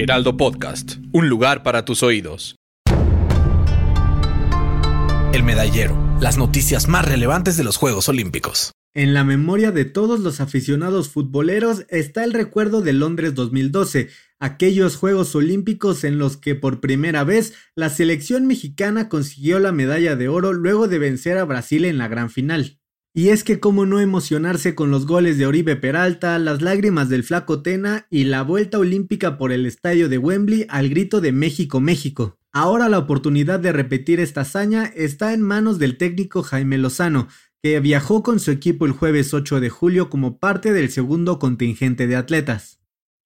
Heraldo Podcast, un lugar para tus oídos. El medallero, las noticias más relevantes de los Juegos Olímpicos. En la memoria de todos los aficionados futboleros está el recuerdo de Londres 2012, aquellos Juegos Olímpicos en los que por primera vez la selección mexicana consiguió la medalla de oro luego de vencer a Brasil en la gran final. Y es que cómo no emocionarse con los goles de Oribe Peralta, las lágrimas del flaco Tena y la vuelta olímpica por el estadio de Wembley al grito de México, México. Ahora la oportunidad de repetir esta hazaña está en manos del técnico Jaime Lozano, que viajó con su equipo el jueves 8 de julio como parte del segundo contingente de atletas.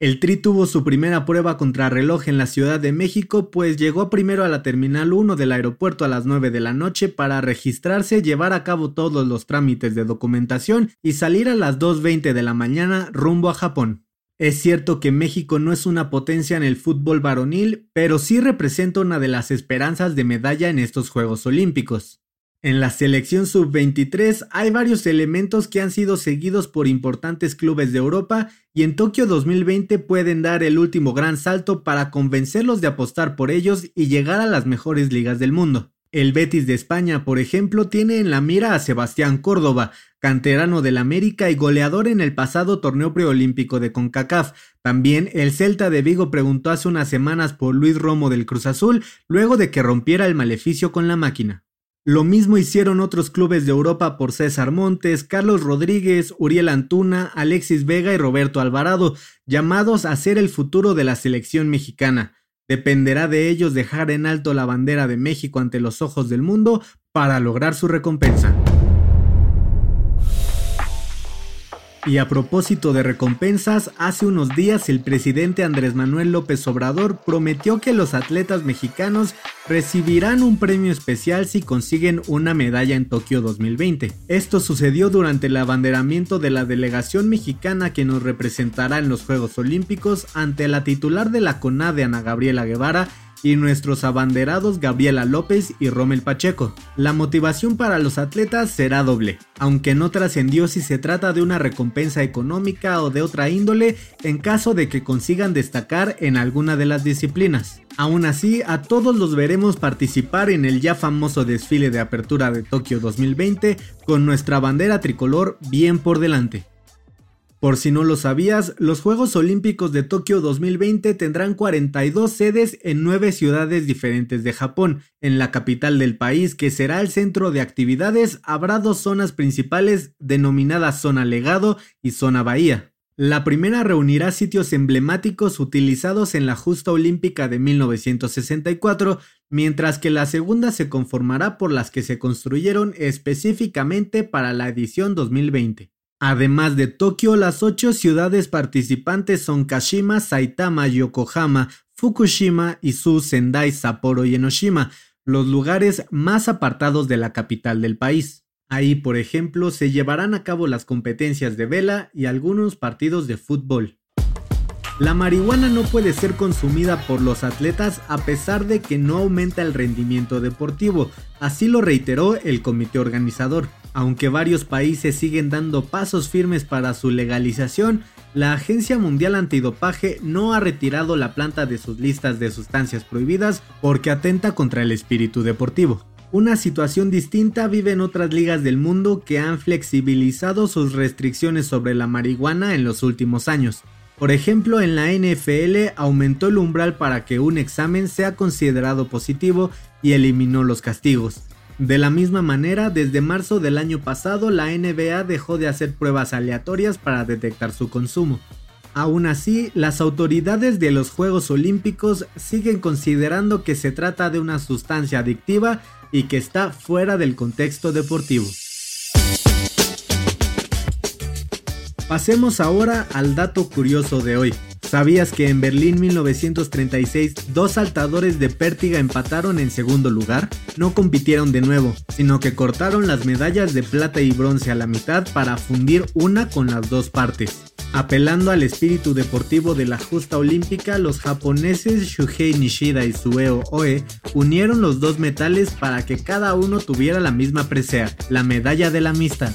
El Tri tuvo su primera prueba contra reloj en la Ciudad de México, pues llegó primero a la Terminal 1 del aeropuerto a las 9 de la noche para registrarse, llevar a cabo todos los trámites de documentación y salir a las 2.20 de la mañana rumbo a Japón. Es cierto que México no es una potencia en el fútbol varonil, pero sí representa una de las esperanzas de medalla en estos Juegos Olímpicos. En la selección sub-23 hay varios elementos que han sido seguidos por importantes clubes de Europa y en Tokio 2020 pueden dar el último gran salto para convencerlos de apostar por ellos y llegar a las mejores ligas del mundo. El Betis de España, por ejemplo, tiene en la mira a Sebastián Córdoba, canterano del América y goleador en el pasado torneo preolímpico de CONCACAF. También el Celta de Vigo preguntó hace unas semanas por Luis Romo del Cruz Azul luego de que rompiera el maleficio con la máquina. Lo mismo hicieron otros clubes de Europa por César Montes, Carlos Rodríguez, Uriel Antuna, Alexis Vega y Roberto Alvarado, llamados a ser el futuro de la selección mexicana. Dependerá de ellos dejar en alto la bandera de México ante los ojos del mundo para lograr su recompensa. Y a propósito de recompensas, hace unos días el presidente Andrés Manuel López Obrador prometió que los atletas mexicanos recibirán un premio especial si consiguen una medalla en Tokio 2020. Esto sucedió durante el abanderamiento de la delegación mexicana que nos representará en los Juegos Olímpicos ante la titular de la CONADE Ana Gabriela Guevara y nuestros abanderados Gabriela López y Rommel Pacheco. La motivación para los atletas será doble, aunque no trascendió si se trata de una recompensa económica o de otra índole en caso de que consigan destacar en alguna de las disciplinas. Aún así, a todos los veremos participar en el ya famoso desfile de apertura de Tokio 2020 con nuestra bandera tricolor bien por delante. Por si no lo sabías, los Juegos Olímpicos de Tokio 2020 tendrán 42 sedes en 9 ciudades diferentes de Japón. En la capital del país, que será el centro de actividades, habrá dos zonas principales denominadas Zona Legado y Zona Bahía. La primera reunirá sitios emblemáticos utilizados en la justa olímpica de 1964, mientras que la segunda se conformará por las que se construyeron específicamente para la edición 2020. Además de Tokio, las ocho ciudades participantes son Kashima, Saitama, Yokohama, Fukushima, Izu, Sendai, Sapporo y Enoshima, los lugares más apartados de la capital del país. Ahí, por ejemplo, se llevarán a cabo las competencias de vela y algunos partidos de fútbol. La marihuana no puede ser consumida por los atletas a pesar de que no aumenta el rendimiento deportivo, así lo reiteró el comité organizador. Aunque varios países siguen dando pasos firmes para su legalización, la Agencia Mundial Antidopaje no ha retirado la planta de sus listas de sustancias prohibidas porque atenta contra el espíritu deportivo. Una situación distinta vive en otras ligas del mundo que han flexibilizado sus restricciones sobre la marihuana en los últimos años. Por ejemplo, en la NFL aumentó el umbral para que un examen sea considerado positivo y eliminó los castigos. De la misma manera, desde marzo del año pasado, la NBA dejó de hacer pruebas aleatorias para detectar su consumo. Aún así, las autoridades de los Juegos Olímpicos siguen considerando que se trata de una sustancia adictiva y que está fuera del contexto deportivo. Pasemos ahora al dato curioso de hoy. ¿Sabías que en Berlín 1936 dos saltadores de pértiga empataron en segundo lugar? No compitieron de nuevo, sino que cortaron las medallas de plata y bronce a la mitad para fundir una con las dos partes. Apelando al espíritu deportivo de la justa olímpica, los japoneses Shuhei Nishida y Sueo Oe unieron los dos metales para que cada uno tuviera la misma presea, la medalla de la amistad.